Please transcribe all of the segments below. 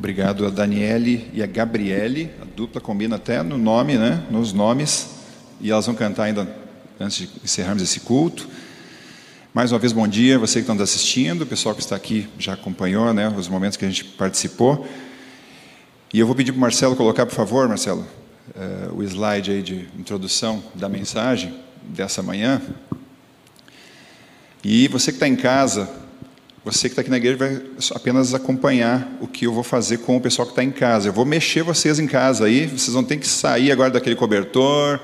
Obrigado a Daniele e a Gabriele, a dupla combina até no nome, né? Nos nomes. E elas vão cantar ainda antes de encerrarmos esse culto. Mais uma vez, bom dia, você que está nos assistindo, o pessoal que está aqui já acompanhou né, os momentos que a gente participou. E eu vou pedir para o Marcelo colocar, por favor, Marcelo, uh, o slide aí de introdução da mensagem dessa manhã. E você que está em casa, você que está aqui na igreja vai apenas acompanhar o que eu vou fazer com o pessoal que está em casa. Eu vou mexer vocês em casa aí, vocês vão ter que sair agora daquele cobertor,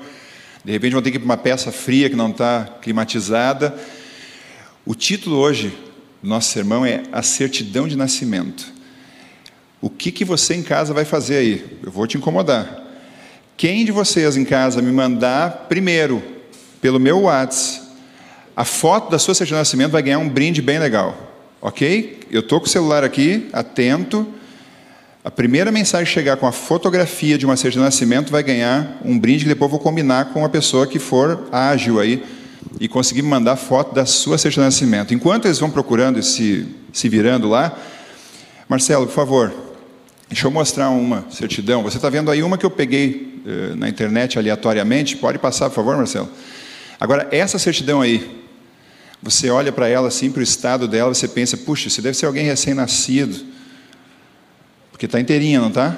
de repente vão ter que ir para uma peça fria que não está climatizada. O título hoje do nosso sermão é A Certidão de Nascimento. O que, que você em casa vai fazer aí? Eu vou te incomodar. Quem de vocês em casa me mandar primeiro, pelo meu WhatsApp, a foto da sua certidão de nascimento vai ganhar um brinde bem legal. Ok? Eu estou com o celular aqui, atento. A primeira mensagem chegar com a fotografia de uma certidão de nascimento vai ganhar um brinde que depois vou combinar com a pessoa que for ágil aí e conseguir mandar foto da sua certidão de nascimento. Enquanto eles vão procurando e se, se virando lá, Marcelo, por favor, deixa eu mostrar uma certidão. Você está vendo aí uma que eu peguei eh, na internet aleatoriamente. Pode passar, por favor, Marcelo. Agora, essa certidão aí, você olha para ela assim, para o estado dela, você pensa, puxa, isso deve ser alguém recém-nascido. Porque está inteirinha, não está?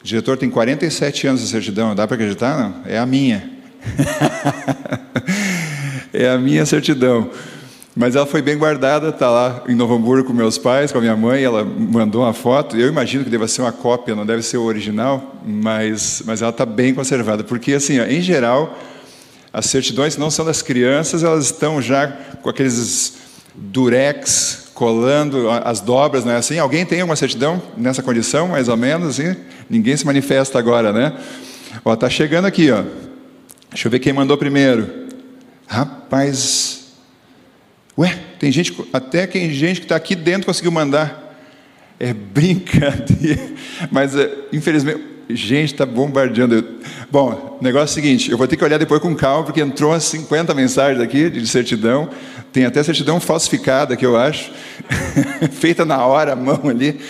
O diretor tem 47 anos de certidão, dá para acreditar? Não? É a minha. é a minha certidão. Mas ela foi bem guardada, está lá em Novo Hamburgo com meus pais, com a minha mãe, ela mandou uma foto. Eu imagino que deva ser uma cópia, não deve ser o original, mas, mas ela está bem conservada. Porque, assim, ó, em geral, as certidões não são das crianças, elas estão já com aqueles durex colando as dobras, não é assim? Alguém tem uma certidão nessa condição, mais ou menos, assim? Ninguém se manifesta agora, né? Ó, tá chegando aqui, ó. Deixa eu ver quem mandou primeiro. Rapaz, Ué, tem gente, até tem gente que está aqui dentro conseguiu mandar. É brincadeira. Mas, é, infelizmente, gente está bombardeando. Bom, negócio é o seguinte: eu vou ter que olhar depois com calma, porque entrou umas 50 mensagens aqui de certidão. Tem até certidão falsificada, que eu acho, feita na hora, à mão ali.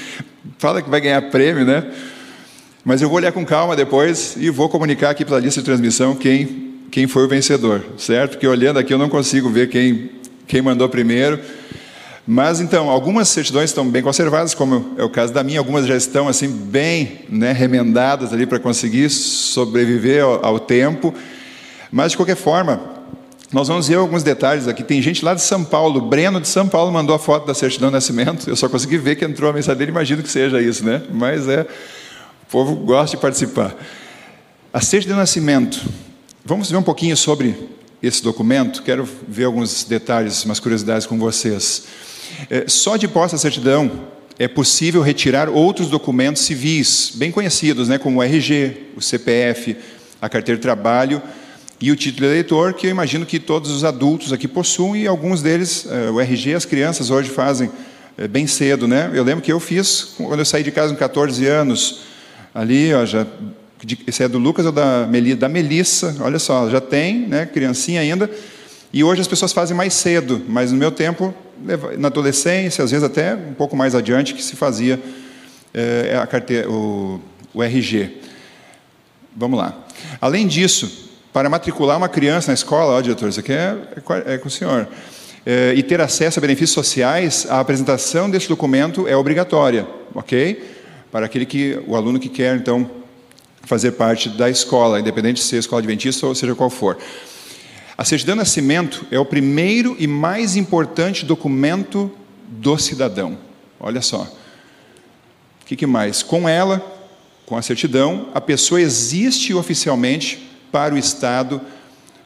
Fala que vai ganhar prêmio, né? Mas eu vou olhar com calma depois e vou comunicar aqui pela lista de transmissão quem, quem foi o vencedor, certo? Porque olhando aqui eu não consigo ver quem quem mandou primeiro. Mas então, algumas certidões estão bem conservadas, como é o caso da minha, algumas já estão assim bem né, remendadas ali para conseguir sobreviver ao, ao, tempo. Mas de qualquer forma, nós vamos ver alguns detalhes aqui. Tem gente lá de São Paulo, Breno de São Paulo mandou a foto da certidão de nascimento. Eu só consegui ver que entrou a mensagem dele, imagino que seja isso, né? Mas é, o povo gosta de participar. A certidão de nascimento. Vamos ver um pouquinho sobre esse documento, quero ver alguns detalhes, umas curiosidades com vocês. É, só de posse da certidão é possível retirar outros documentos civis, bem conhecidos, né, como o RG, o CPF, a carteira de trabalho e o título eleitor, que eu imagino que todos os adultos aqui possuem, e alguns deles, é, o RG, as crianças hoje fazem é, bem cedo. Né? Eu lembro que eu fiz, quando eu saí de casa com 14 anos, ali, ó, já esse é do Lucas ou da, Meli, da Melissa, olha só, já tem, né, criancinha ainda, e hoje as pessoas fazem mais cedo, mas no meu tempo, na adolescência, às vezes até um pouco mais adiante, que se fazia é, a carteira, o, o RG. Vamos lá. Além disso, para matricular uma criança na escola, ó, diretor, isso aqui é, é, é com o senhor, é, e ter acesso a benefícios sociais, a apresentação desse documento é obrigatória, ok? Para aquele que, o aluno que quer, então, fazer parte da escola, independente de ser escola adventista ou seja qual for. A certidão de nascimento é o primeiro e mais importante documento do cidadão. Olha só. O que, que mais? Com ela, com a certidão, a pessoa existe oficialmente para o Estado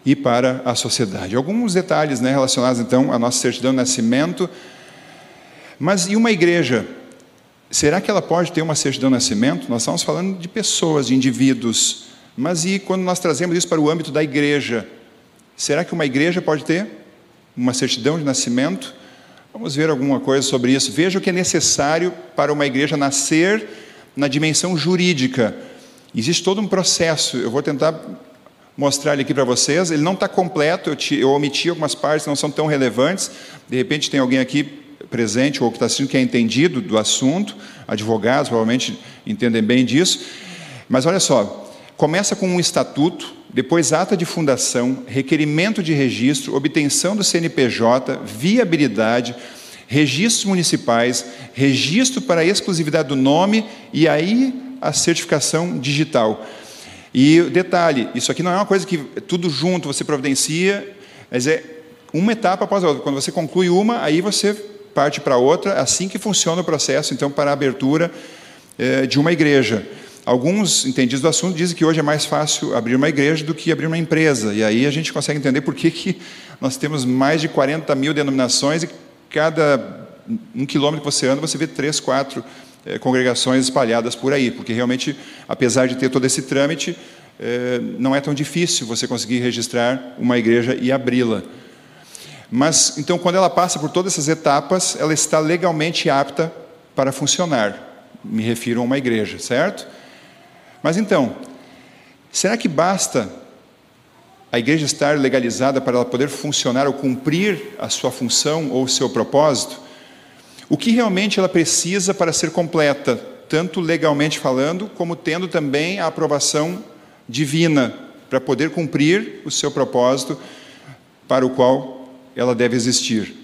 e para a sociedade. Alguns detalhes né, relacionados, então, à nossa certidão de nascimento. Mas e uma igreja Será que ela pode ter uma certidão de nascimento? Nós estamos falando de pessoas, de indivíduos. Mas e quando nós trazemos isso para o âmbito da igreja? Será que uma igreja pode ter uma certidão de nascimento? Vamos ver alguma coisa sobre isso. Veja o que é necessário para uma igreja nascer na dimensão jurídica. Existe todo um processo. Eu vou tentar mostrar ele aqui para vocês. Ele não está completo, eu, te, eu omiti algumas partes que não são tão relevantes. De repente tem alguém aqui presente ou que está assistindo que é entendido do assunto, advogados provavelmente entendem bem disso. Mas olha só, começa com um estatuto, depois ata de fundação, requerimento de registro, obtenção do CNPJ, viabilidade, registros municipais, registro para exclusividade do nome e aí a certificação digital. E detalhe, isso aqui não é uma coisa que tudo junto você providencia, mas é uma etapa após a outra. Quando você conclui uma, aí você parte para outra, é assim que funciona o processo, então, para a abertura eh, de uma igreja. Alguns entendidos do assunto dizem que hoje é mais fácil abrir uma igreja do que abrir uma empresa, e aí a gente consegue entender por que, que nós temos mais de 40 mil denominações e cada um quilômetro que você anda, você vê três, quatro eh, congregações espalhadas por aí, porque realmente, apesar de ter todo esse trâmite, eh, não é tão difícil você conseguir registrar uma igreja e abri-la. Mas, então, quando ela passa por todas essas etapas, ela está legalmente apta para funcionar. Me refiro a uma igreja, certo? Mas então, será que basta a igreja estar legalizada para ela poder funcionar ou cumprir a sua função ou o seu propósito? O que realmente ela precisa para ser completa, tanto legalmente falando, como tendo também a aprovação divina para poder cumprir o seu propósito para o qual ela deve existir?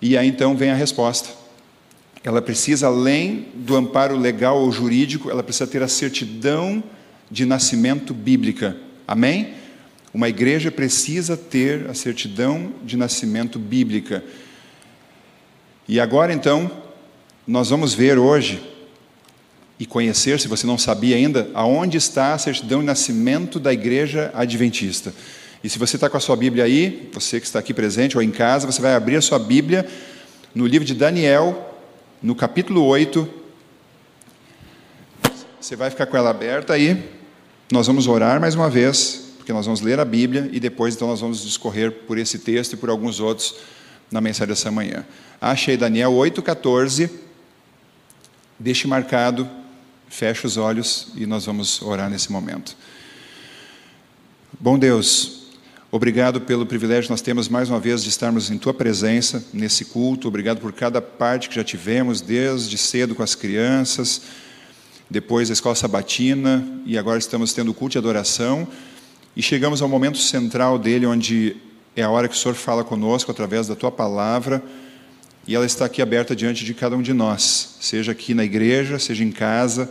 E aí então vem a resposta. Ela precisa, além do amparo legal ou jurídico, ela precisa ter a certidão de nascimento bíblica. Amém? Uma igreja precisa ter a certidão de nascimento bíblica. E agora então, nós vamos ver hoje e conhecer, se você não sabia ainda, aonde está a certidão de nascimento da igreja adventista. E se você está com a sua Bíblia aí, você que está aqui presente ou em casa, você vai abrir a sua Bíblia no livro de Daniel, no capítulo 8. Você vai ficar com ela aberta aí. Nós vamos orar mais uma vez, porque nós vamos ler a Bíblia e depois então nós vamos discorrer por esse texto e por alguns outros na mensagem dessa manhã. Achei Daniel 8,14. Deixe marcado, feche os olhos e nós vamos orar nesse momento. Bom Deus, obrigado pelo privilégio que nós temos mais uma vez de estarmos em Tua presença nesse culto. Obrigado por cada parte que já tivemos, desde cedo com as crianças, depois a escola sabatina e agora estamos tendo o culto de adoração. E chegamos ao momento central dele, onde é a hora que o Senhor fala conosco através da Tua palavra e ela está aqui aberta diante de cada um de nós, seja aqui na igreja, seja em casa,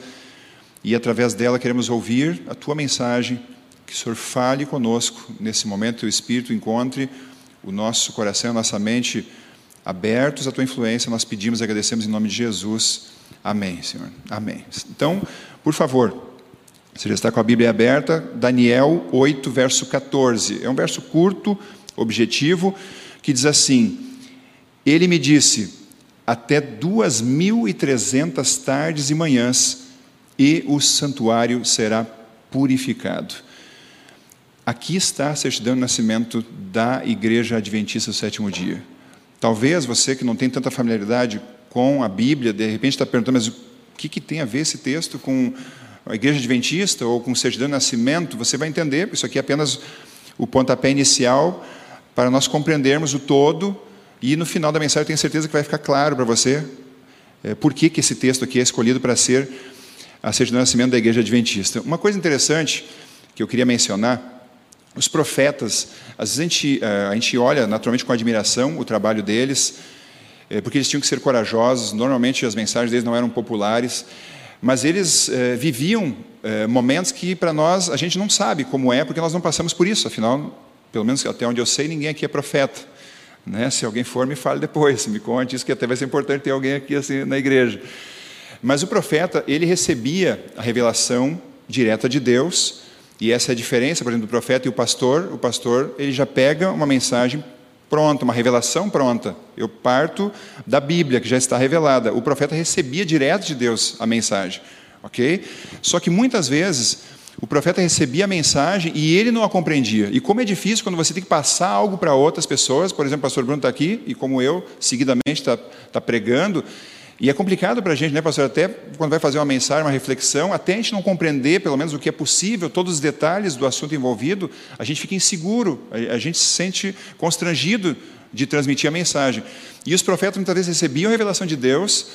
e através dela queremos ouvir a tua mensagem, que o Senhor fale conosco nesse momento, o Espírito encontre o nosso coração, a nossa mente abertos à tua influência, nós pedimos e agradecemos em nome de Jesus. Amém, Senhor. Amém. Então, por favor, você já está com a Bíblia aberta, Daniel 8, verso 14. É um verso curto, objetivo, que diz assim: ele me disse: até duas mil e trezentas tardes e manhãs, e o santuário será purificado. Aqui está a certidão de nascimento da Igreja Adventista do Sétimo Dia. Talvez você que não tem tanta familiaridade com a Bíblia, de repente está perguntando, mas o que, que tem a ver esse texto com a Igreja Adventista ou com certidão de nascimento? Você vai entender, isso aqui é apenas o pontapé inicial para nós compreendermos o todo e no final da mensagem eu tenho certeza que vai ficar claro para você é, por que, que esse texto aqui é escolhido para ser a certidão de nascimento da igreja adventista. Uma coisa interessante que eu queria mencionar, os profetas, às vezes a gente, é, a gente olha naturalmente com admiração o trabalho deles, é, porque eles tinham que ser corajosos, normalmente as mensagens deles não eram populares, mas eles é, viviam momentos que para nós a gente não sabe como é, porque nós não passamos por isso, afinal, pelo menos até onde eu sei, ninguém aqui é profeta. Né? Se alguém for, me fale depois, me conte isso, que até vai ser importante ter alguém aqui assim na igreja. Mas o profeta, ele recebia a revelação direta de Deus, e essa é a diferença, por exemplo, do profeta e o pastor. O pastor, ele já pega uma mensagem pronta, uma revelação pronta. Eu parto da Bíblia, que já está revelada. O profeta recebia direto de Deus a mensagem, ok? Só que muitas vezes o profeta recebia a mensagem e ele não a compreendia. E como é difícil quando você tem que passar algo para outras pessoas, por exemplo, o pastor Bruno está aqui, e como eu, seguidamente está tá pregando, e é complicado para a gente, né, pastor? Até quando vai fazer uma mensagem, uma reflexão, até a gente não compreender, pelo menos, o que é possível, todos os detalhes do assunto envolvido, a gente fica inseguro, a gente se sente constrangido de transmitir a mensagem. E os profetas muitas vezes recebiam a revelação de Deus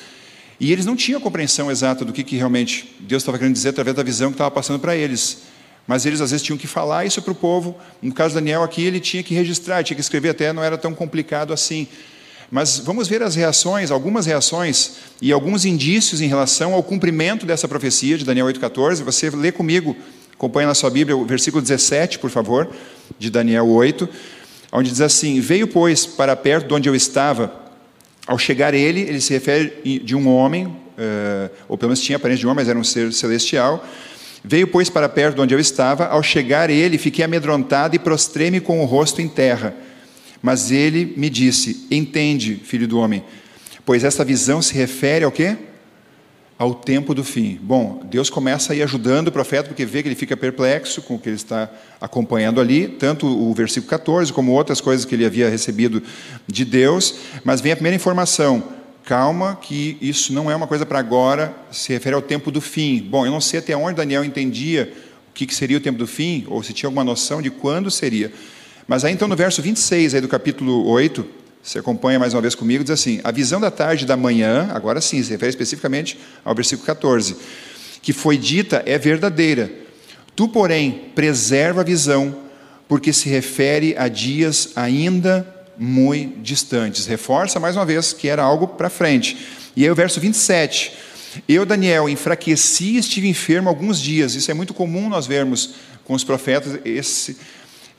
e eles não tinham compreensão exata do que, que realmente Deus estava querendo dizer através da visão que estava passando para eles. Mas eles às vezes tinham que falar isso para o povo. No caso de Daniel aqui, ele tinha que registrar, tinha que escrever até, não era tão complicado assim. Mas vamos ver as reações, algumas reações e alguns indícios em relação ao cumprimento dessa profecia de Daniel 8,14. Você lê comigo, acompanha na sua Bíblia o versículo 17, por favor, de Daniel 8, onde diz assim: Veio, pois, para perto de onde eu estava. Ao chegar ele, ele se refere de um homem, eh, ou pelo menos tinha aparência de um homem, mas era um ser celestial. Veio, pois, para perto de onde eu estava. Ao chegar ele, fiquei amedrontado e prostrei-me com o rosto em terra. Mas ele me disse: Entende, filho do homem, pois esta visão se refere ao quê? Ao tempo do fim. Bom, Deus começa aí ajudando o profeta, porque vê que ele fica perplexo com o que ele está acompanhando ali, tanto o versículo 14 como outras coisas que ele havia recebido de Deus. Mas vem a primeira informação: calma, que isso não é uma coisa para agora, se refere ao tempo do fim. Bom, eu não sei até onde Daniel entendia o que seria o tempo do fim, ou se tinha alguma noção de quando seria. Mas aí então no verso 26 aí do capítulo 8, você acompanha mais uma vez comigo, diz assim: A visão da tarde da manhã, agora sim, se refere especificamente ao versículo 14, que foi dita é verdadeira. Tu, porém, preserva a visão, porque se refere a dias ainda muito distantes. Reforça mais uma vez que era algo para frente. E aí o verso 27. Eu, Daniel, enfraqueci e estive enfermo alguns dias. Isso é muito comum nós vermos com os profetas esse,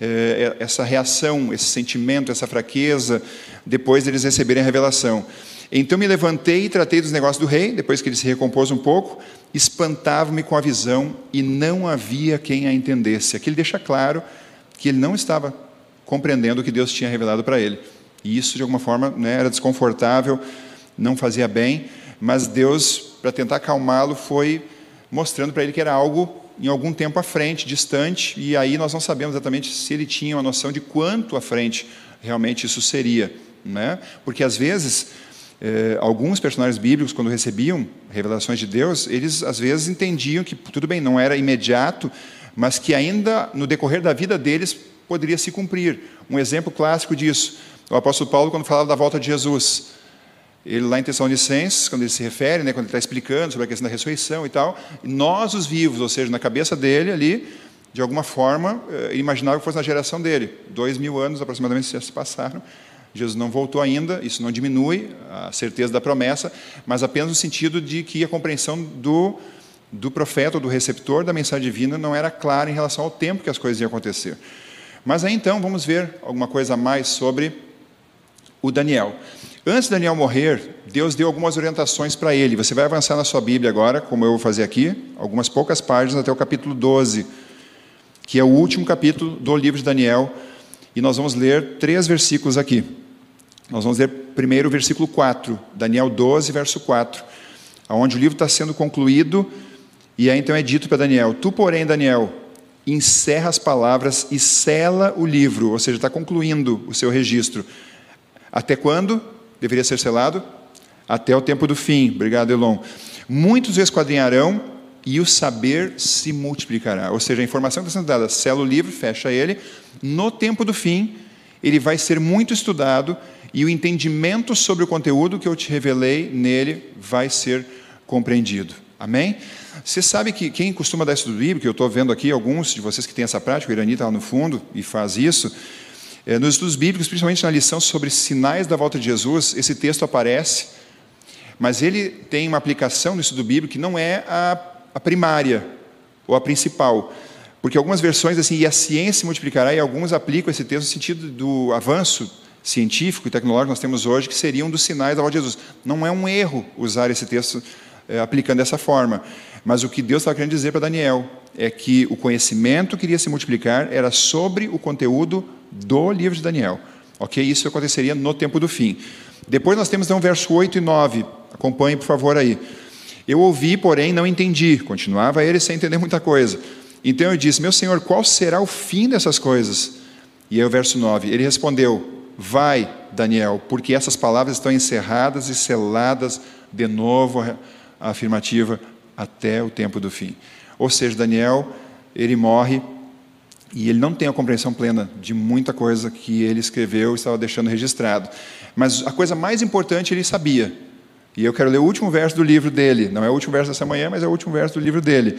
é, essa reação, esse sentimento, essa fraqueza, depois deles receberem a revelação. Então me levantei e tratei dos negócios do rei, depois que ele se recompôs um pouco, espantava-me com a visão e não havia quem a entendesse. Aqui ele deixa claro que ele não estava compreendendo o que Deus tinha revelado para ele. E isso, de alguma forma, né, era desconfortável, não fazia bem, mas Deus, para tentar acalmá-lo, foi mostrando para ele que era algo em algum tempo à frente, distante, e aí nós não sabemos exatamente se ele tinha uma noção de quanto à frente realmente isso seria. Né? Porque às vezes, eh, alguns personagens bíblicos, quando recebiam revelações de Deus, eles às vezes entendiam que tudo bem, não era imediato, mas que ainda no decorrer da vida deles poderia se cumprir. Um exemplo clássico disso, o apóstolo Paulo, quando falava da volta de Jesus. Ele lá em Tessalonicenses, quando ele se refere, né, quando ele está explicando sobre a questão da ressurreição e tal, nós os vivos, ou seja, na cabeça dele ali, de alguma forma, eh, ele imaginava que fosse na geração dele. Dois mil anos aproximadamente já se passaram. Jesus não voltou ainda, isso não diminui a certeza da promessa, mas apenas no sentido de que a compreensão do, do profeta, ou do receptor da mensagem divina, não era clara em relação ao tempo que as coisas iam acontecer. Mas aí então vamos ver alguma coisa a mais sobre o Daniel. Antes de Daniel morrer, Deus deu algumas orientações para ele. Você vai avançar na sua Bíblia agora, como eu vou fazer aqui, algumas poucas páginas até o capítulo 12, que é o último capítulo do livro de Daniel, e nós vamos ler três versículos aqui. Nós vamos ler primeiro o versículo 4, Daniel 12, verso 4, onde o livro está sendo concluído, e aí então é dito para Daniel: Tu, porém, Daniel, encerra as palavras e sela o livro, ou seja, está concluindo o seu registro. Até quando deveria ser selado? Até o tempo do fim. Obrigado, Elon. Muitos esquadrinharão e o saber se multiplicará. Ou seja, a informação que está sendo dada, sela o livro, fecha ele. No tempo do fim, ele vai ser muito estudado e o entendimento sobre o conteúdo que eu te revelei nele vai ser compreendido. Amém? Você sabe que quem costuma dar estudo bíblico, eu estou vendo aqui alguns de vocês que têm essa prática, o Irani está lá no fundo e faz isso. É, nos estudos bíblicos, principalmente na lição sobre sinais da volta de Jesus, esse texto aparece, mas ele tem uma aplicação no estudo bíblico que não é a, a primária ou a principal. Porque algumas versões assim, e a ciência multiplicará, e alguns aplicam esse texto no sentido do avanço científico e tecnológico que nós temos hoje, que seriam dos sinais da volta de Jesus. Não é um erro usar esse texto é, aplicando dessa forma. Mas o que Deus estava querendo dizer para Daniel é que o conhecimento que iria se multiplicar era sobre o conteúdo do livro de Daniel. Ok? Isso aconteceria no tempo do fim. Depois nós temos então verso 8 e 9. Acompanhe, por favor, aí. Eu ouvi, porém não entendi. Continuava ele sem entender muita coisa. Então eu disse: Meu senhor, qual será o fim dessas coisas? E aí o verso 9. Ele respondeu: Vai, Daniel, porque essas palavras estão encerradas e seladas de novo a afirmativa até o tempo do fim. Ou seja, Daniel, ele morre E ele não tem a compreensão plena de muita coisa que ele escreveu e estava deixando registrado. Mas a coisa mais importante ele sabia. E eu quero ler o último verso do livro dele. Não é o último verso dessa manhã, mas é o último verso do livro dele.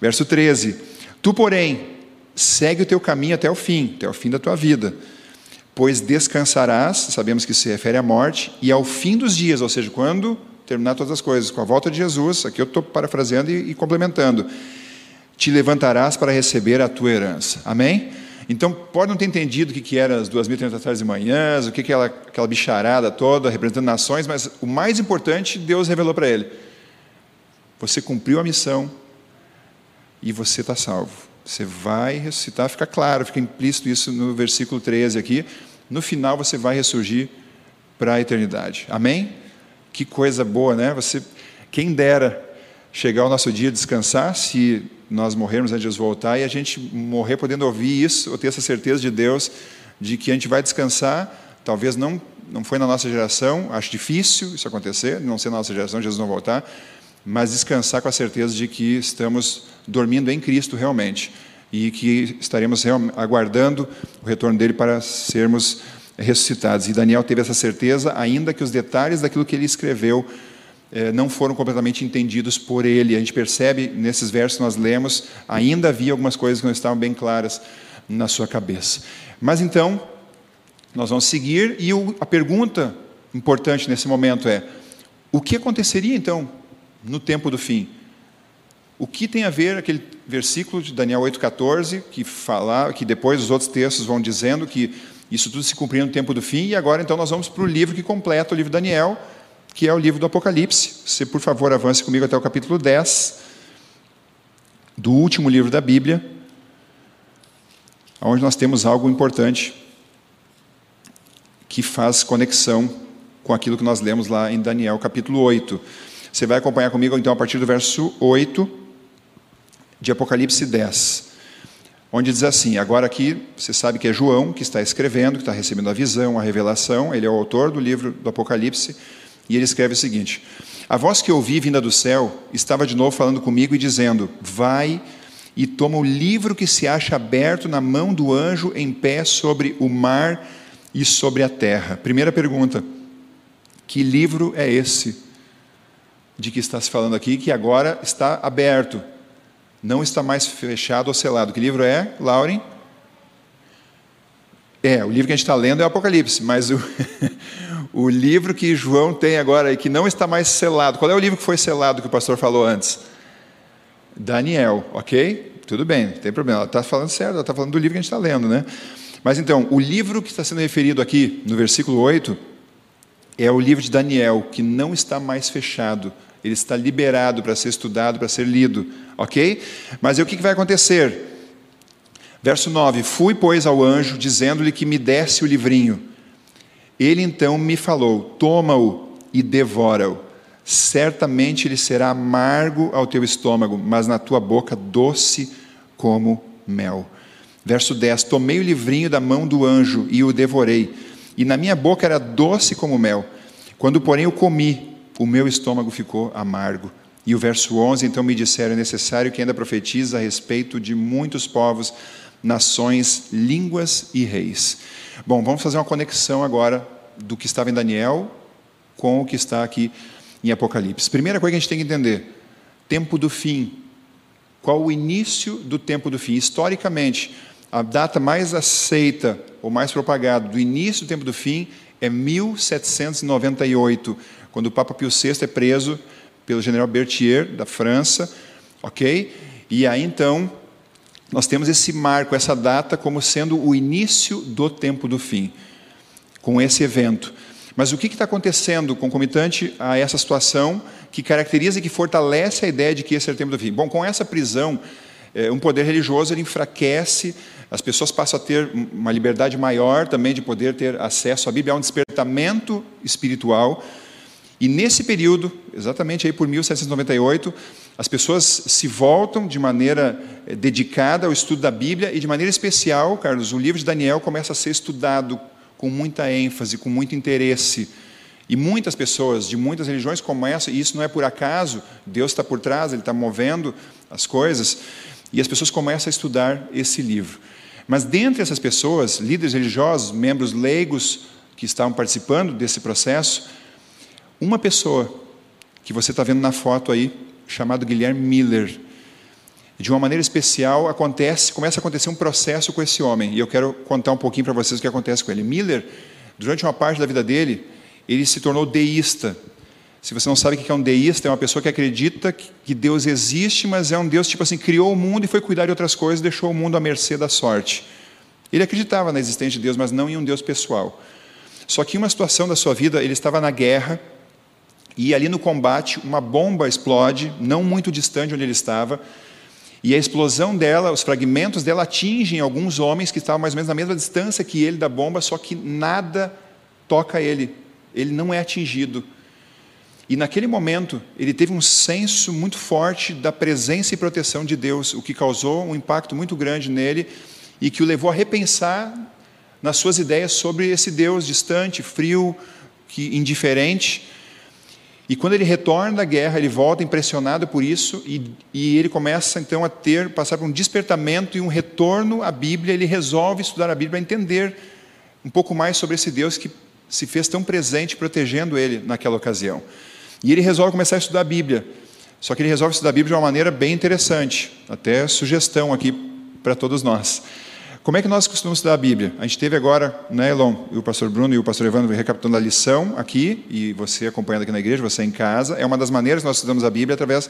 Verso 13: Tu, porém, segue o teu caminho até o fim, até o fim da tua vida. Pois descansarás, sabemos que se refere à morte, e ao fim dos dias, ou seja, quando terminar todas as coisas, com a volta de Jesus, aqui eu estou parafraseando e, e complementando, te levantarás para receber a tua herança. Amém? Então, pode não ter entendido o que, que eram as 2.300 tardes e manhãs, o que, que era aquela bicharada toda, representando nações, mas o mais importante, Deus revelou para ele. Você cumpriu a missão e você está salvo. Você vai ressuscitar, fica claro, fica implícito isso no versículo 13 aqui. No final você vai ressurgir para a eternidade. Amém? Que coisa boa, né? Você, quem dera chegar o nosso dia descansar, se nós morrermos antes de Jesus voltar, e a gente morrer podendo ouvir isso, ou ter essa certeza de Deus, de que a gente vai descansar, talvez não, não foi na nossa geração, acho difícil isso acontecer, não ser na nossa geração, Jesus não voltar, mas descansar com a certeza de que estamos dormindo em Cristo realmente e que estaremos aguardando o retorno dele para sermos ressuscitados. E Daniel teve essa certeza, ainda que os detalhes daquilo que ele escreveu não foram completamente entendidos por ele. A gente percebe nesses versos que nós lemos, ainda havia algumas coisas que não estavam bem claras na sua cabeça. Mas então, nós vamos seguir e a pergunta importante nesse momento é: o que aconteceria então no tempo do fim? O que tem a ver aquele versículo de Daniel 8,14, que fala, que depois os outros textos vão dizendo que isso tudo se cumpria no tempo do fim, e agora então nós vamos para o livro que completa o livro de Daniel, que é o livro do Apocalipse. Você, por favor, avance comigo até o capítulo 10, do último livro da Bíblia, onde nós temos algo importante que faz conexão com aquilo que nós lemos lá em Daniel, capítulo 8. Você vai acompanhar comigo então a partir do verso 8 de Apocalipse 10, onde diz assim: agora aqui você sabe que é João que está escrevendo, que está recebendo a visão, a revelação, ele é o autor do livro do Apocalipse, e ele escreve o seguinte: A voz que ouvi vinda do céu estava de novo falando comigo e dizendo: Vai e toma o livro que se acha aberto na mão do anjo em pé sobre o mar e sobre a terra. Primeira pergunta: Que livro é esse de que está se falando aqui, que agora está aberto? não está mais fechado ou selado. Que livro é, Lauren? É, o livro que a gente está lendo é o Apocalipse, mas o, o livro que João tem agora e que não está mais selado. Qual é o livro que foi selado que o pastor falou antes? Daniel, ok? Tudo bem, não tem problema. Ela está falando certo, ela está falando do livro que a gente está lendo, né? Mas então, o livro que está sendo referido aqui, no versículo 8, é o livro de Daniel, que não está mais fechado ele está liberado para ser estudado, para ser lido, ok? Mas o que vai acontecer? Verso 9: Fui, pois, ao anjo, dizendo-lhe que me desse o livrinho. Ele então me falou: Toma-o e devora-o. Certamente ele será amargo ao teu estômago, mas na tua boca doce como mel. Verso 10: Tomei o livrinho da mão do anjo e o devorei, e na minha boca era doce como mel. Quando, porém, o comi, o meu estômago ficou amargo. E o verso 11, então me disseram: é necessário que ainda profetize a respeito de muitos povos, nações, línguas e reis. Bom, vamos fazer uma conexão agora do que estava em Daniel com o que está aqui em Apocalipse. Primeira coisa que a gente tem que entender: tempo do fim. Qual o início do tempo do fim? Historicamente, a data mais aceita ou mais propagada do início do tempo do fim é 1798 quando o Papa Pio VI é preso pelo general Berthier, da França, ok? E aí então, nós temos esse marco, essa data, como sendo o início do tempo do fim, com esse evento. Mas o que está acontecendo concomitante a essa situação que caracteriza e que fortalece a ideia de que esse é o tempo do fim? Bom, com essa prisão, é, um poder religioso ele enfraquece, as pessoas passam a ter uma liberdade maior também de poder ter acesso à Bíblia, há um despertamento espiritual e nesse período, exatamente aí por 1798, as pessoas se voltam de maneira eh, dedicada ao estudo da Bíblia e de maneira especial, Carlos, o livro de Daniel começa a ser estudado com muita ênfase, com muito interesse. E muitas pessoas de muitas religiões começam, e isso não é por acaso, Deus está por trás, Ele está movendo as coisas. E as pessoas começam a estudar esse livro. Mas dentre essas pessoas, líderes religiosos, membros leigos que estavam participando desse processo, uma pessoa que você está vendo na foto aí, chamado Guilherme Miller, de uma maneira especial acontece, começa a acontecer um processo com esse homem. E eu quero contar um pouquinho para vocês o que acontece com ele. Miller, durante uma parte da vida dele, ele se tornou deísta. Se você não sabe o que é um deísta, é uma pessoa que acredita que Deus existe, mas é um Deus tipo assim, criou o mundo e foi cuidar de outras coisas, deixou o mundo à mercê da sorte. Ele acreditava na existência de Deus, mas não em um Deus pessoal. Só que em uma situação da sua vida, ele estava na guerra, e ali no combate, uma bomba explode, não muito distante onde ele estava, e a explosão dela, os fragmentos dela atingem alguns homens que estavam mais ou menos na mesma distância que ele da bomba, só que nada toca ele. Ele não é atingido. E naquele momento, ele teve um senso muito forte da presença e proteção de Deus, o que causou um impacto muito grande nele e que o levou a repensar nas suas ideias sobre esse Deus distante, frio, que indiferente, e quando ele retorna da guerra, ele volta impressionado por isso e, e, ele começa então a ter, passar por um despertamento e um retorno à Bíblia. Ele resolve estudar a Bíblia entender um pouco mais sobre esse Deus que se fez tão presente, protegendo ele naquela ocasião. E ele resolve começar a estudar a Bíblia. Só que ele resolve estudar a Bíblia de uma maneira bem interessante, até sugestão aqui para todos nós. Como é que nós costumamos estudar a Bíblia? A gente teve agora, né, Elon, e o pastor Bruno e o pastor Evandro recapitulando a lição aqui, e você acompanhando aqui na igreja, você em casa. É uma das maneiras que nós estudamos a Bíblia através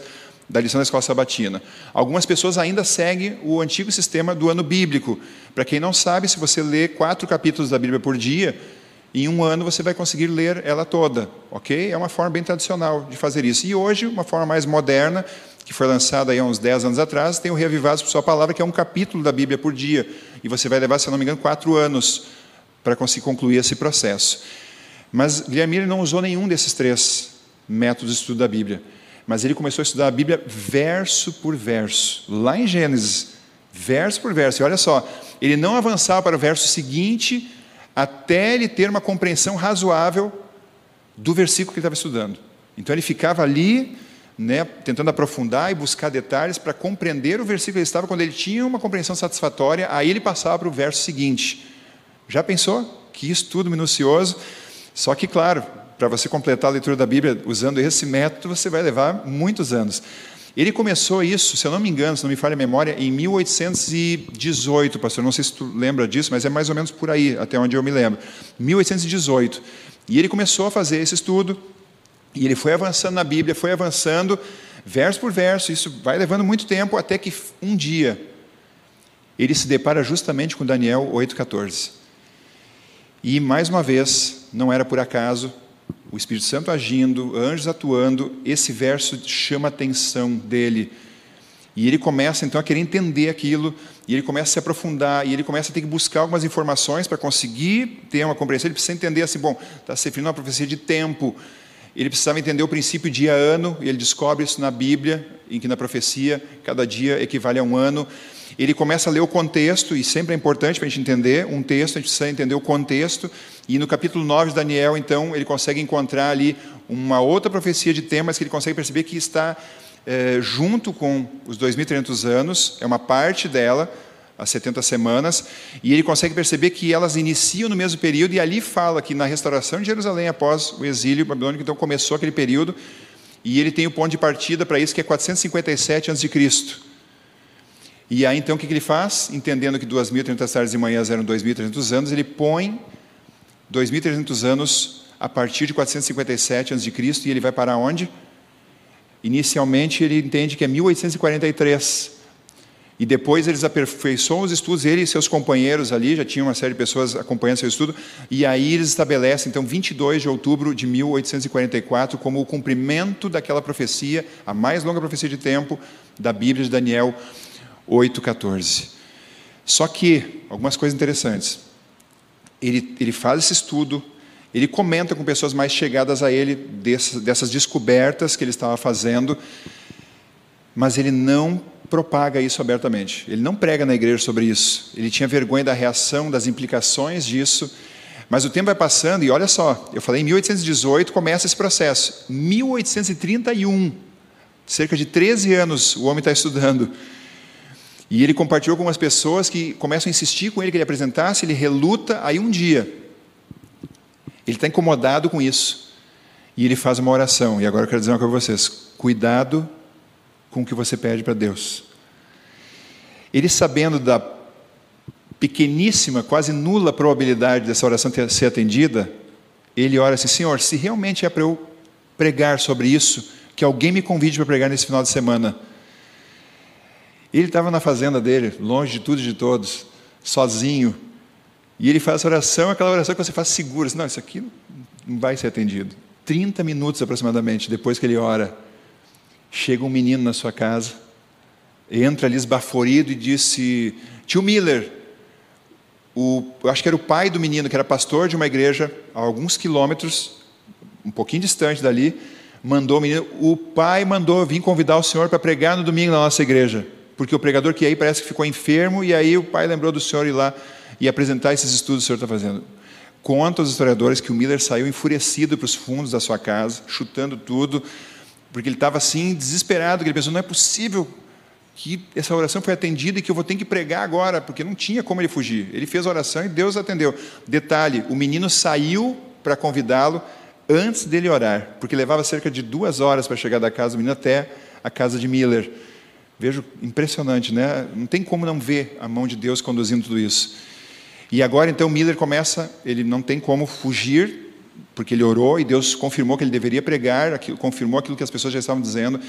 da lição da escola sabatina. Algumas pessoas ainda seguem o antigo sistema do ano bíblico. Para quem não sabe, se você lê quatro capítulos da Bíblia por dia, em um ano você vai conseguir ler ela toda, ok? É uma forma bem tradicional de fazer isso. E hoje, uma forma mais moderna, que foi lançada há uns 10 anos atrás, tem o Reavivados por Sua Palavra, que é um capítulo da Bíblia por dia. E você vai levar, se não me engano, quatro anos para conseguir concluir esse processo. Mas Guilherme não usou nenhum desses três métodos de estudo da Bíblia. Mas ele começou a estudar a Bíblia verso por verso. Lá em Gênesis, verso por verso. E olha só, ele não avançava para o verso seguinte até ele ter uma compreensão razoável do versículo que ele estava estudando. Então ele ficava ali né, tentando aprofundar e buscar detalhes para compreender o versículo que ele estava. Quando ele tinha uma compreensão satisfatória, aí ele passava para o verso seguinte. Já pensou? Que estudo minucioso. Só que, claro, para você completar a leitura da Bíblia usando esse método, você vai levar muitos anos. Ele começou isso, se eu não me engano, se não me falha a memória, em 1818, pastor. Não sei se tu lembra disso, mas é mais ou menos por aí, até onde eu me lembro. 1818. E ele começou a fazer esse estudo, e ele foi avançando na Bíblia, foi avançando, verso por verso, isso vai levando muito tempo, até que um dia ele se depara justamente com Daniel 8,14. E mais uma vez, não era por acaso, o Espírito Santo agindo, anjos atuando, esse verso chama a atenção dele. E ele começa então a querer entender aquilo, e ele começa a se aprofundar, e ele começa a ter que buscar algumas informações para conseguir ter uma compreensão. Ele precisa entender assim: bom, está se referindo a uma profecia de tempo, ele precisava entender o princípio dia-ano, e ele descobre isso na Bíblia, em que na profecia cada dia equivale a um ano. Ele começa a ler o contexto, e sempre é importante para a gente entender um texto, a gente precisa entender o contexto. E no capítulo 9 de Daniel, então, ele consegue encontrar ali uma outra profecia de temas que ele consegue perceber que está é, junto com os 2.300 anos, é uma parte dela, as 70 semanas, e ele consegue perceber que elas iniciam no mesmo período, e ali fala que na restauração de Jerusalém após o exílio babilônico, então começou aquele período, e ele tem o ponto de partida para isso, que é 457 a.C. E aí então o que ele faz? Entendendo que 2.300 tardes e manhãs eram 2.300 anos, ele põe 2.300 anos a partir de 457 a.C., e ele vai para onde? Inicialmente ele entende que é 1843, e depois eles aperfeiçoam os estudos, ele e seus companheiros ali, já tinha uma série de pessoas acompanhando seu estudo, e aí eles estabelecem, então, 22 de outubro de 1844, como o cumprimento daquela profecia, a mais longa profecia de tempo da Bíblia de Daniel 8,14. Só que, algumas coisas interessantes. Ele, ele faz esse estudo, ele comenta com pessoas mais chegadas a ele dessas, dessas descobertas que ele estava fazendo, mas ele não propaga isso abertamente. Ele não prega na igreja sobre isso. Ele tinha vergonha da reação, das implicações disso. Mas o tempo vai passando e olha só, eu falei em 1818 começa esse processo. 1831, cerca de 13 anos o homem está estudando. E ele compartilhou com umas pessoas que começam a insistir com ele que ele apresentasse, ele reluta, aí um dia, ele está incomodado com isso. E ele faz uma oração. E agora eu quero dizer uma coisa para vocês: cuidado com o que você pede para Deus. Ele sabendo da pequeníssima, quase nula probabilidade dessa oração ter, ser atendida, ele ora assim: Senhor, se realmente é para eu pregar sobre isso, que alguém me convide para pregar nesse final de semana. Ele estava na fazenda dele, longe de tudo e de todos, sozinho. E ele faz essa oração, aquela oração que você faz seguro. Assim, não, isso aqui não vai ser atendido. 30 minutos aproximadamente depois que ele ora, chega um menino na sua casa, entra ali esbaforido e disse: Tio Miller, o, eu acho que era o pai do menino, que era pastor de uma igreja a alguns quilômetros, um pouquinho distante dali, mandou o menino, o pai mandou vir convidar o senhor para pregar no domingo na nossa igreja porque o pregador que aí parece que ficou enfermo, e aí o pai lembrou do senhor ir lá e apresentar esses estudos que o senhor está fazendo. Conta os historiadores que o Miller saiu enfurecido para os fundos da sua casa, chutando tudo, porque ele estava assim, desesperado, que ele pensou, não é possível que essa oração foi atendida e que eu vou ter que pregar agora, porque não tinha como ele fugir. Ele fez a oração e Deus atendeu. Detalhe, o menino saiu para convidá-lo antes dele orar, porque levava cerca de duas horas para chegar da casa do menino até a casa de Miller. Vejo impressionante, né? Não tem como não ver a mão de Deus conduzindo tudo isso. E agora então Miller começa, ele não tem como fugir, porque ele orou e Deus confirmou que ele deveria pregar, confirmou aquilo que as pessoas já estavam dizendo.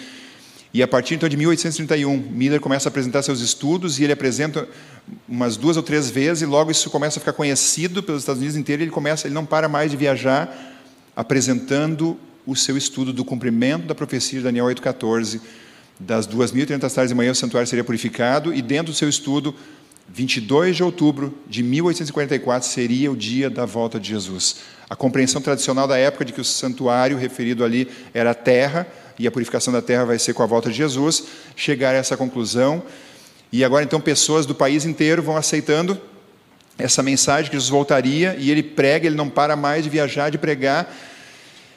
E a partir então de 1831, Miller começa a apresentar seus estudos e ele apresenta umas duas ou três vezes e logo isso começa a ficar conhecido pelos Estados Unidos inteiro. Ele começa, ele não para mais de viajar apresentando o seu estudo do cumprimento da profecia de Daniel 8:14 das 2.300 tardes de manhã o santuário seria purificado, e dentro do seu estudo, 22 de outubro de 1844 seria o dia da volta de Jesus. A compreensão tradicional da época de que o santuário referido ali era a terra, e a purificação da terra vai ser com a volta de Jesus, chegar a essa conclusão. E agora então pessoas do país inteiro vão aceitando essa mensagem que Jesus voltaria, e ele prega, ele não para mais de viajar, de pregar.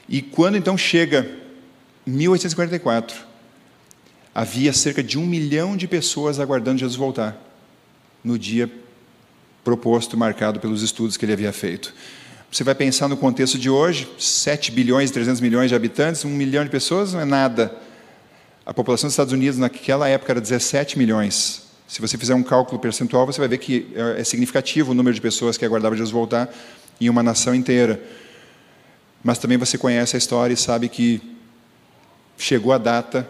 E quando então chega 1844, havia cerca de um milhão de pessoas aguardando Jesus voltar no dia proposto, marcado pelos estudos que ele havia feito. Você vai pensar no contexto de hoje, 7 bilhões e 300 milhões de habitantes, um milhão de pessoas não é nada. A população dos Estados Unidos naquela época era 17 milhões. Se você fizer um cálculo percentual, você vai ver que é, é significativo o número de pessoas que aguardavam Jesus voltar em uma nação inteira. Mas também você conhece a história e sabe que chegou a data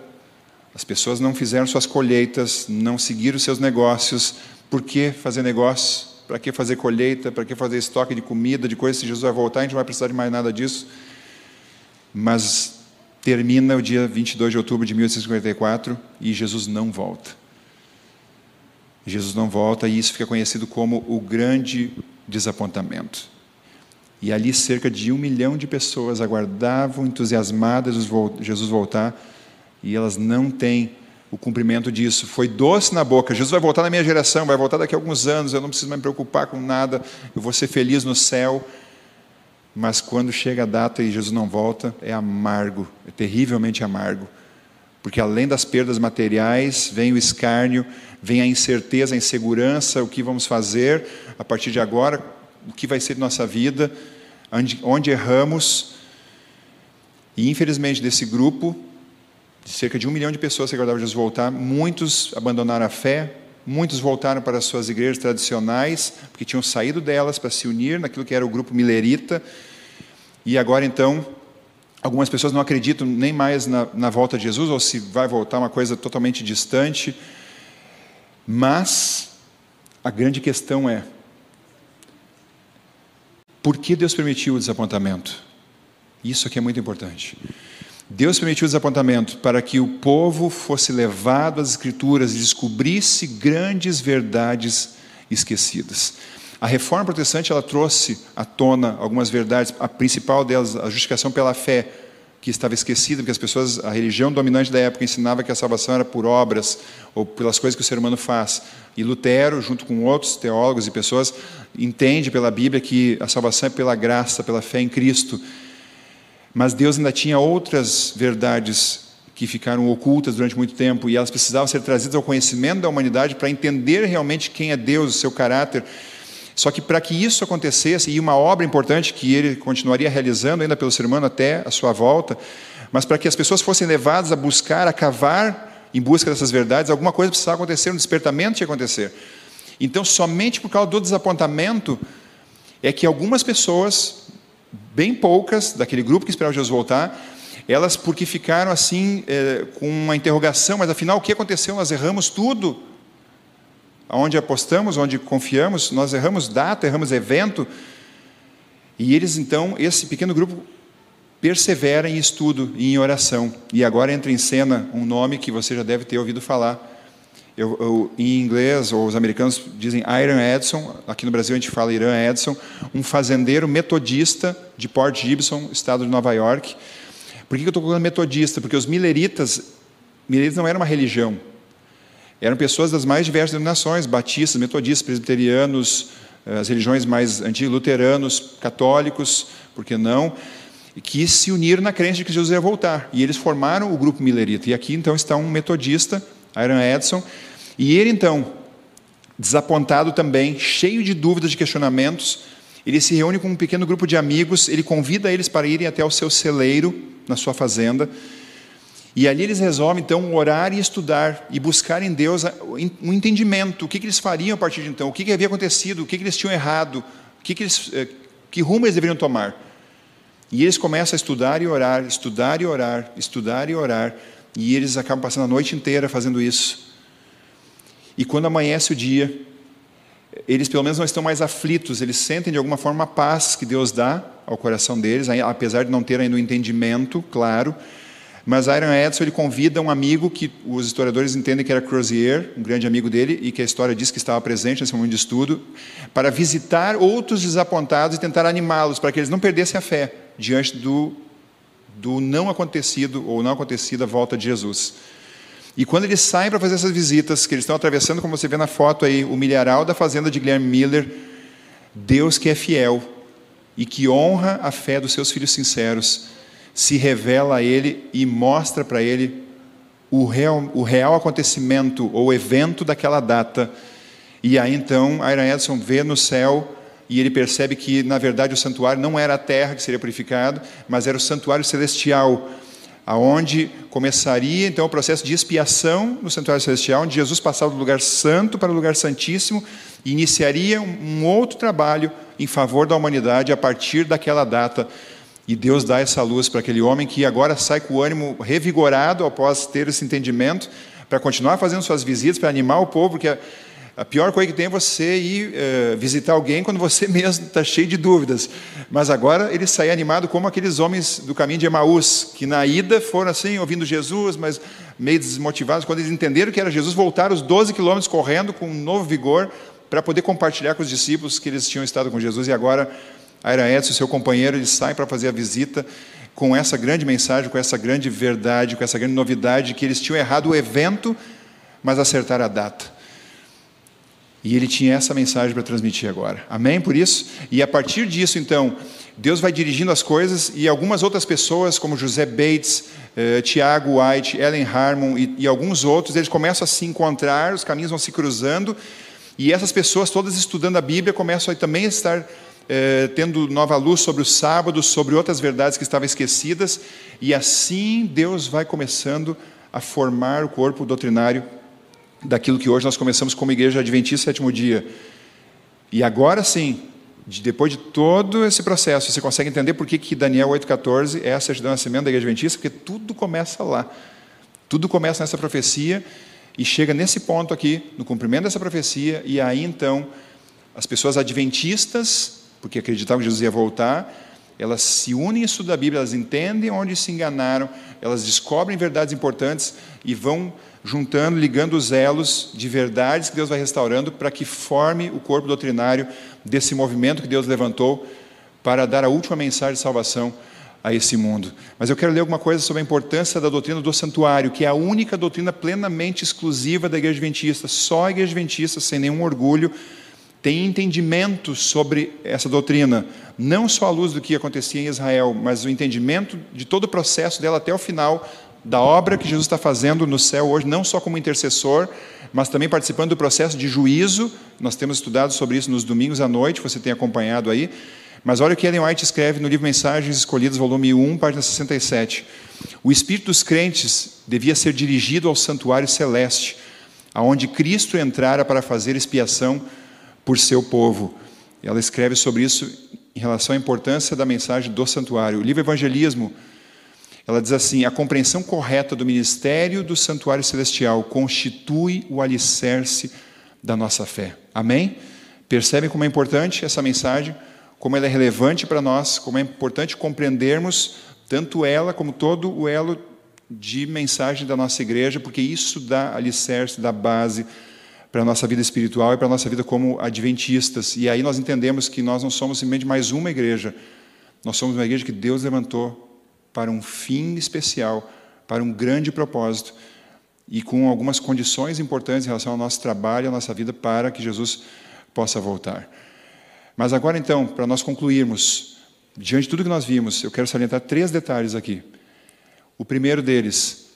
as pessoas não fizeram suas colheitas, não seguiram seus negócios. Por que fazer negócio? Para que fazer colheita? Para que fazer estoque de comida, de coisas? Se Jesus vai voltar, a gente não vai precisar de mais nada disso. Mas termina o dia 22 de outubro de 1854 e Jesus não volta. Jesus não volta e isso fica conhecido como o grande desapontamento. E ali cerca de um milhão de pessoas aguardavam entusiasmadas Jesus voltar e elas não têm o cumprimento disso. Foi doce na boca. Jesus vai voltar na minha geração, vai voltar daqui a alguns anos, eu não preciso me preocupar com nada, eu vou ser feliz no céu. Mas quando chega a data e Jesus não volta, é amargo, é terrivelmente amargo. Porque além das perdas materiais, vem o escárnio, vem a incerteza, a insegurança, o que vamos fazer a partir de agora, o que vai ser de nossa vida, onde erramos. E infelizmente desse grupo, de cerca de um milhão de pessoas que aguardavam Jesus voltar, muitos abandonaram a fé, muitos voltaram para as suas igrejas tradicionais, porque tinham saído delas para se unir naquilo que era o grupo milerita, e agora então, algumas pessoas não acreditam nem mais na, na volta de Jesus, ou se vai voltar uma coisa totalmente distante, mas a grande questão é: por que Deus permitiu o desapontamento? Isso aqui é muito importante. Deus permitiu o desapontamento para que o povo fosse levado às Escrituras e descobrisse grandes verdades esquecidas. A reforma protestante ela trouxe à tona algumas verdades, a principal delas, a justificação pela fé, que estava esquecida, porque as pessoas, a religião dominante da época ensinava que a salvação era por obras ou pelas coisas que o ser humano faz. E Lutero, junto com outros teólogos e pessoas, entende pela Bíblia que a salvação é pela graça, pela fé em Cristo. Mas Deus ainda tinha outras verdades que ficaram ocultas durante muito tempo e elas precisavam ser trazidas ao conhecimento da humanidade para entender realmente quem é Deus, o seu caráter. Só que para que isso acontecesse, e uma obra importante que ele continuaria realizando ainda pelo ser humano até a sua volta, mas para que as pessoas fossem levadas a buscar, a cavar em busca dessas verdades, alguma coisa precisava acontecer, um despertamento tinha que acontecer. Então, somente por causa do desapontamento, é que algumas pessoas, bem poucas, daquele grupo que esperava Jesus voltar, elas, porque ficaram assim, é, com uma interrogação, mas afinal, o que aconteceu? Nós erramos tudo onde apostamos, onde confiamos, nós erramos data, erramos evento. E eles então, esse pequeno grupo persevera em estudo e em oração. E agora entra em cena um nome que você já deve ter ouvido falar. Eu, eu, em inglês, ou os americanos dizem Iron Edson, aqui no Brasil a gente fala Irã Edson, um fazendeiro metodista de Port Gibson, estado de Nova York. Por que eu estou colocando metodista? Porque os mileritas, mileritas não era uma religião, eram pessoas das mais diversas denominações, batistas, metodistas, presbiterianos, eh, as religiões mais antigas, luteranos, católicos, por que não? Que se uniram na crença de que Jesus ia voltar. E eles formaram o grupo Millerita. E aqui então está um metodista, Aaron Edson, e ele então, desapontado também, cheio de dúvidas, de questionamentos, ele se reúne com um pequeno grupo de amigos, ele convida eles para irem até o seu celeiro, na sua fazenda, e ali eles resolvem, então, orar e estudar e buscar em Deus um entendimento. O que, eles fariam a partir de então? O que, havia acontecido? O que, eles tinham errado? O que, eles, eh, que rumo eles deveriam tomar? E eles começam a estudar e orar, estudar e orar, estudar e orar. E eles acabam passando a noite inteira fazendo isso. E quando amanhece o dia, eles pelo menos não estão mais aflitos, eles sentem de alguma forma a paz que Deus dá ao coração deles, apesar de não ter ainda o um entendimento claro. Mas Iron Edson ele convida um amigo que os historiadores entendem que era Crozier, um grande amigo dele, e que a história diz que estava presente nesse momento de estudo, para visitar outros desapontados e tentar animá-los, para que eles não perdessem a fé diante do, do não acontecido ou não acontecida volta de Jesus. E quando eles saem para fazer essas visitas, que eles estão atravessando, como você vê na foto aí, o milharal da fazenda de Guilherme Miller, Deus que é fiel e que honra a fé dos seus filhos sinceros, se revela a ele e mostra para ele o real, o real acontecimento ou evento daquela data. E aí então Iron Edson vê no céu e ele percebe que na verdade o santuário não era a terra que seria purificado, mas era o santuário celestial, aonde começaria então o processo de expiação no santuário celestial, onde Jesus passava do lugar santo para o lugar santíssimo e iniciaria um outro trabalho em favor da humanidade a partir daquela data. E Deus dá essa luz para aquele homem que agora sai com o ânimo revigorado após ter esse entendimento, para continuar fazendo suas visitas, para animar o povo, porque a, pior coisa que tem é você ir uh, visitar alguém quando você mesmo está cheio de dúvidas. Mas agora ele sai animado como aqueles homens do caminho de Emaús, que na ida foram assim, ouvindo Jesus, mas meio desmotivados. Quando eles entenderam que era Jesus, voltaram os 12 quilômetros correndo com um novo vigor para poder compartilhar com os discípulos que eles tinham estado com Jesus e agora Aira Edson, seu companheiro, eles saem para fazer a visita com essa grande mensagem, com essa grande verdade, com essa grande novidade, que eles tinham errado o evento, mas acertaram a data. E ele tinha essa mensagem para transmitir agora. Amém? Por isso? E a partir disso, então, Deus vai dirigindo as coisas e algumas outras pessoas, como José Bates, eh, Tiago White, Ellen Harmon e, e alguns outros, eles começam a se encontrar, os caminhos vão se cruzando, e essas pessoas, todas estudando a Bíblia, começam a também a estar eh, tendo nova luz sobre o sábado, sobre outras verdades que estavam esquecidas, e assim Deus vai começando a formar o corpo doutrinário daquilo que hoje nós começamos como igreja adventista sétimo dia. E agora sim, depois de todo esse processo, você consegue entender por que, que Daniel 8,14 é a certidão de nascimento da igreja adventista, porque tudo começa lá. Tudo começa nessa profecia e chega nesse ponto aqui, no cumprimento dessa profecia, e aí então as pessoas adventistas porque acreditavam que Jesus ia voltar, elas se unem em estudo da Bíblia, elas entendem onde se enganaram, elas descobrem verdades importantes e vão juntando, ligando os elos de verdades que Deus vai restaurando para que forme o corpo doutrinário desse movimento que Deus levantou para dar a última mensagem de salvação a esse mundo. Mas eu quero ler alguma coisa sobre a importância da doutrina do santuário, que é a única doutrina plenamente exclusiva da Igreja Adventista. Só a Igreja Adventista, sem nenhum orgulho, tem entendimento sobre essa doutrina, não só à luz do que acontecia em Israel, mas o entendimento de todo o processo dela até o final, da obra que Jesus está fazendo no céu hoje, não só como intercessor, mas também participando do processo de juízo. Nós temos estudado sobre isso nos domingos à noite, você tem acompanhado aí. Mas olha o que Ellen White escreve no livro Mensagens Escolhidas, volume 1, página 67. O espírito dos crentes devia ser dirigido ao santuário celeste, aonde Cristo entrara para fazer expiação por seu povo. Ela escreve sobre isso em relação à importância da mensagem do santuário. O livro Evangelismo, ela diz assim: a compreensão correta do ministério do santuário celestial constitui o alicerce da nossa fé. Amém? Percebem como é importante essa mensagem, como ela é relevante para nós, como é importante compreendermos tanto ela como todo o elo de mensagem da nossa igreja, porque isso dá alicerce, dá base para a nossa vida espiritual e para a nossa vida como adventistas. E aí nós entendemos que nós não somos simplesmente mais uma igreja, nós somos uma igreja que Deus levantou para um fim especial, para um grande propósito e com algumas condições importantes em relação ao nosso trabalho, à nossa vida, para que Jesus possa voltar. Mas agora então, para nós concluirmos, diante de tudo que nós vimos, eu quero salientar três detalhes aqui. O primeiro deles,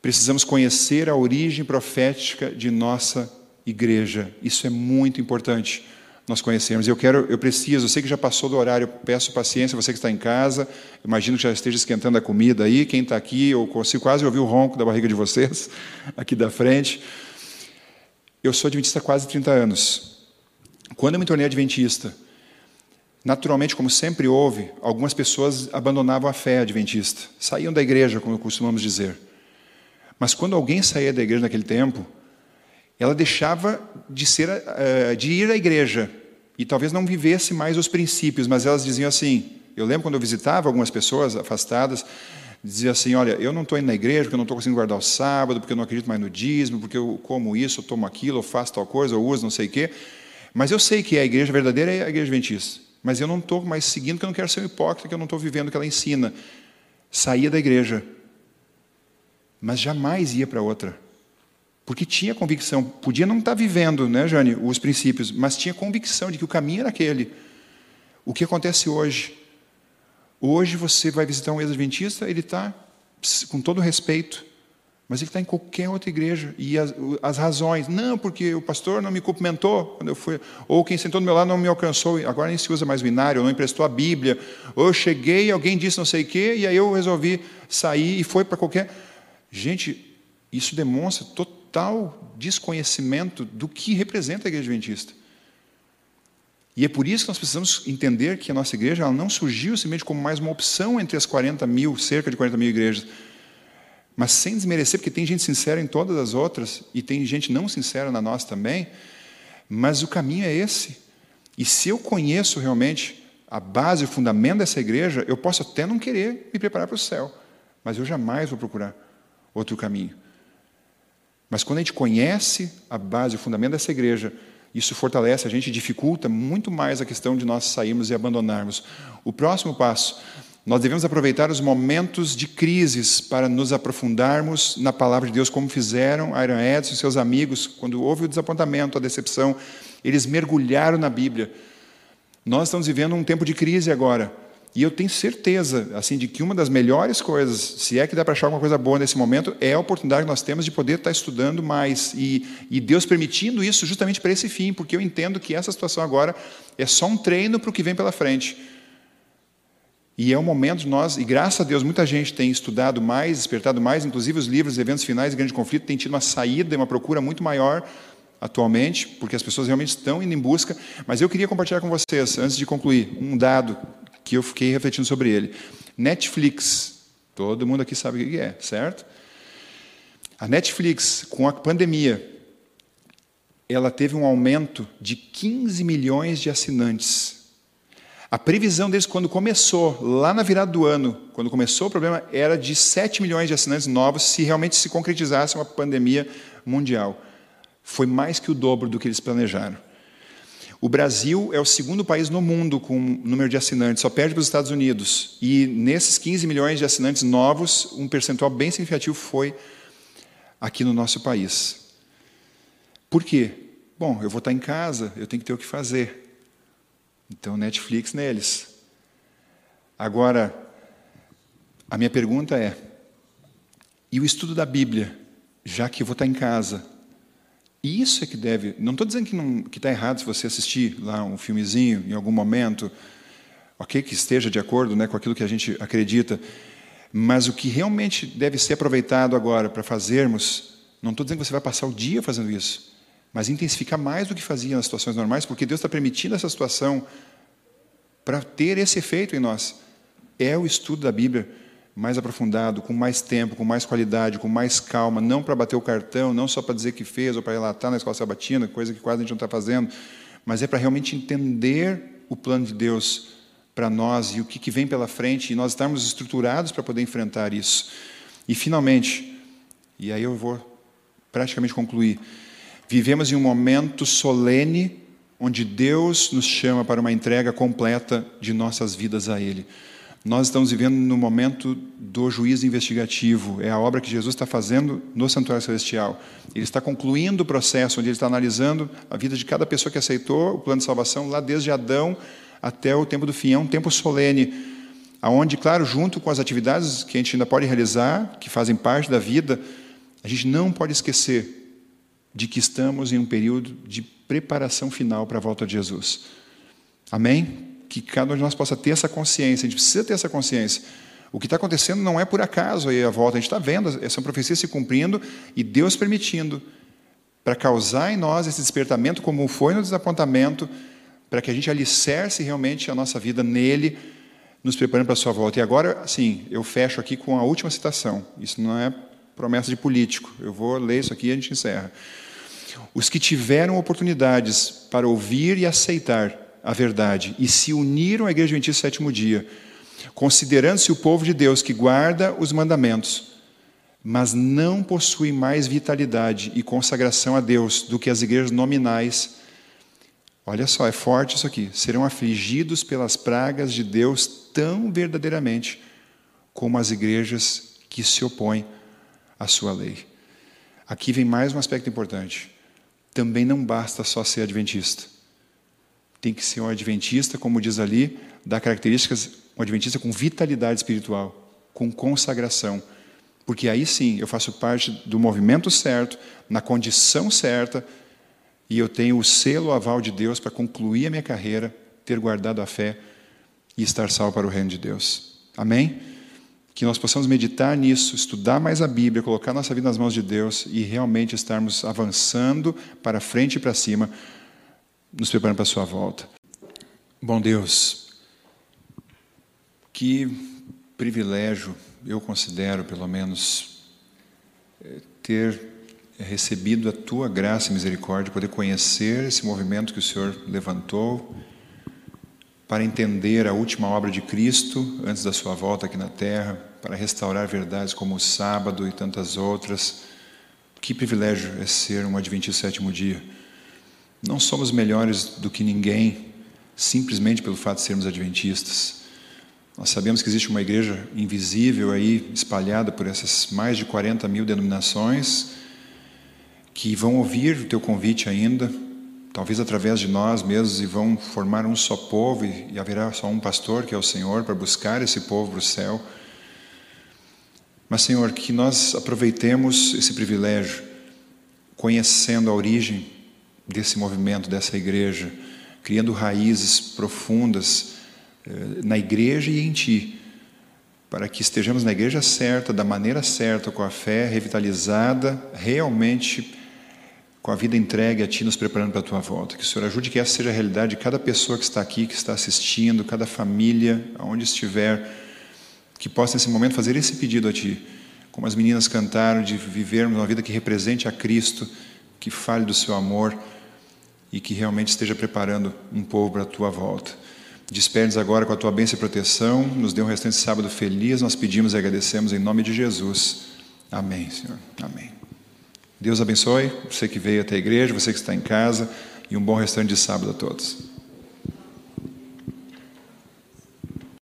precisamos conhecer a origem profética de nossa igreja. Isso é muito importante nós conhecermos. Eu quero, eu preciso, eu sei que já passou do horário, peço paciência, você que está em casa, imagino que já esteja esquentando a comida aí, quem está aqui, eu consigo quase ouvir o ronco da barriga de vocês, aqui da frente. Eu sou adventista há quase 30 anos. Quando eu me tornei adventista, naturalmente, como sempre houve, algumas pessoas abandonavam a fé adventista, saíam da igreja, como costumamos dizer. Mas quando alguém saía da igreja naquele tempo, ela deixava de, ser, uh, de ir à igreja e talvez não vivesse mais os princípios, mas elas diziam assim. Eu lembro quando eu visitava algumas pessoas afastadas, dizia assim: Olha, eu não estou indo na igreja porque eu não estou conseguindo guardar o sábado, porque eu não acredito mais no dízimo, porque eu como isso, eu tomo aquilo, eu faço tal coisa, eu uso não sei o quê. Mas eu sei que a igreja verdadeira é a igreja adventista. Mas eu não estou mais seguindo porque eu não quero ser um hipócrita, que eu não estou vivendo o que ela ensina. Saía da igreja, mas jamais ia para outra. Porque tinha convicção, podia não estar vivendo, né, Jane, os princípios, mas tinha convicção de que o caminho era aquele. O que acontece hoje? Hoje você vai visitar um ex-adventista, ele está, com todo respeito, mas ele está em qualquer outra igreja. E as, as, razões, não, porque o pastor não me cumprimentou quando eu fui, ou quem sentou do meu lado não me alcançou, agora nem se usa mais binário, não emprestou a Bíblia, ou eu cheguei, alguém disse não sei o quê, e aí eu resolvi sair e foi para qualquer. Gente, isso demonstra total desconhecimento do que representa a igreja adventista. E é por isso que nós precisamos entender que a nossa igreja não surgiu simplesmente como mais uma opção entre as 40 mil, cerca de 40 mil igrejas, mas sem desmerecer, porque tem gente sincera em todas as outras e tem gente não sincera na nossa também, mas o caminho é esse. E se eu conheço realmente a base, o fundamento dessa igreja, eu posso até não querer me preparar para o céu, mas eu jamais vou procurar outro caminho. Mas quando a gente conhece a base, o fundamento dessa igreja, isso fortalece a gente, dificulta muito mais a questão de nós sairmos e abandonarmos. O próximo passo, nós devemos aproveitar os momentos de crises para nos aprofundarmos na palavra de Deus, como fizeram Iron Edson e seus amigos, quando houve o desapontamento, a decepção, eles mergulharam na Bíblia. Nós estamos vivendo um tempo de crise agora. E eu tenho certeza, assim, de que uma das melhores coisas, se é que dá para achar alguma coisa boa nesse momento, é a oportunidade que nós temos de poder estar estudando mais e, e Deus permitindo isso justamente para esse fim, porque eu entendo que essa situação agora é só um treino para o que vem pela frente. E é o momento de nós, e graças a Deus muita gente tem estudado mais, despertado mais, inclusive os livros, eventos finais grande conflito têm tido uma saída e uma procura muito maior atualmente, porque as pessoas realmente estão indo em busca. Mas eu queria compartilhar com vocês, antes de concluir, um dado que eu fiquei refletindo sobre ele. Netflix, todo mundo aqui sabe o que é, certo? A Netflix, com a pandemia, ela teve um aumento de 15 milhões de assinantes. A previsão deles, quando começou, lá na virada do ano, quando começou o problema, era de 7 milhões de assinantes novos, se realmente se concretizasse uma pandemia mundial. Foi mais que o dobro do que eles planejaram. O Brasil é o segundo país no mundo com número de assinantes, só perde para os Estados Unidos. E nesses 15 milhões de assinantes novos, um percentual bem significativo foi aqui no nosso país. Por quê? Bom, eu vou estar em casa, eu tenho que ter o que fazer. Então, Netflix neles. Agora, a minha pergunta é: E o estudo da Bíblia, já que eu vou estar em casa. E isso é que deve. Não estou dizendo que está errado se você assistir lá um filmezinho em algum momento, ok, que esteja de acordo né, com aquilo que a gente acredita, mas o que realmente deve ser aproveitado agora para fazermos, não estou dizendo que você vai passar o dia fazendo isso, mas intensificar mais do que fazia nas situações normais, porque Deus está permitindo essa situação para ter esse efeito em nós. É o estudo da Bíblia mais aprofundado, com mais tempo, com mais qualidade, com mais calma, não para bater o cartão, não só para dizer que fez ou para relatar na escola sabatina, coisa que quase a gente não está fazendo, mas é para realmente entender o plano de Deus para nós e o que, que vem pela frente e nós estarmos estruturados para poder enfrentar isso. E finalmente, e aí eu vou praticamente concluir, vivemos em um momento solene onde Deus nos chama para uma entrega completa de nossas vidas a Ele. Nós estamos vivendo no momento do juízo investigativo. É a obra que Jesus está fazendo no Santuário Celestial. Ele está concluindo o processo, onde ele está analisando a vida de cada pessoa que aceitou o plano de salvação, lá desde Adão até o tempo do fim. É um tempo solene, aonde, claro, junto com as atividades que a gente ainda pode realizar, que fazem parte da vida, a gente não pode esquecer de que estamos em um período de preparação final para a volta de Jesus. Amém? Que cada um de nós possa ter essa consciência, a gente precisa ter essa consciência. O que está acontecendo não é por acaso aí a volta, a gente está vendo essa profecia se cumprindo e Deus permitindo para causar em nós esse despertamento, como foi no desapontamento, para que a gente alicerce realmente a nossa vida nele, nos preparando para a sua volta. E agora, sim, eu fecho aqui com a última citação. Isso não é promessa de político. Eu vou ler isso aqui e a gente encerra. Os que tiveram oportunidades para ouvir e aceitar a verdade e se uniram à Igreja Adventista do Sétimo Dia, considerando-se o povo de Deus que guarda os mandamentos, mas não possui mais vitalidade e consagração a Deus do que as igrejas nominais. Olha só, é forte isso aqui. Serão afligidos pelas pragas de Deus tão verdadeiramente como as igrejas que se opõem à sua lei. Aqui vem mais um aspecto importante. Também não basta só ser adventista tem que ser um adventista, como diz ali, dá características, um adventista com vitalidade espiritual, com consagração. Porque aí sim eu faço parte do movimento certo, na condição certa, e eu tenho o selo aval de Deus para concluir a minha carreira, ter guardado a fé e estar salvo para o reino de Deus. Amém? Que nós possamos meditar nisso, estudar mais a Bíblia, colocar nossa vida nas mãos de Deus e realmente estarmos avançando para frente e para cima nos preparando para a sua volta. Bom Deus, que privilégio eu considero, pelo menos, eh, ter recebido a tua graça e misericórdia, poder conhecer esse movimento que o Senhor levantou para entender a última obra de Cristo antes da sua volta aqui na terra, para restaurar verdades como o sábado e tantas outras. Que privilégio é ser um adventista sétimo dia. Não somos melhores do que ninguém simplesmente pelo fato de sermos adventistas. Nós sabemos que existe uma igreja invisível aí, espalhada por essas mais de 40 mil denominações, que vão ouvir o teu convite ainda, talvez através de nós mesmos, e vão formar um só povo, e, haverá só um pastor, que é o Senhor, para buscar esse povo para o céu. Mas, Senhor, que nós aproveitemos esse privilégio, conhecendo a origem desse movimento, dessa igreja, criando raízes profundas eh, na igreja e em Ti, para que estejamos na igreja certa, da maneira certa, com a fé revitalizada, realmente com a vida entregue a Ti, nos preparando para a Tua volta. Que o Senhor ajude que essa seja a realidade de cada pessoa que está aqui, que está assistindo, cada família, aonde estiver, que possa nesse momento fazer esse pedido a Ti, como as meninas cantaram, de vivermos uma vida que represente a Cristo, que fale do Seu amor e que realmente esteja preparando um povo para a tua volta. Desperdes agora com a tua bênção e proteção, nos dê um restante sábado feliz, nós pedimos e agradecemos em nome de Jesus. Amém, Senhor. Amém. Deus abençoe você que veio até a igreja, você que está em casa, e um bom restante de sábado a todos.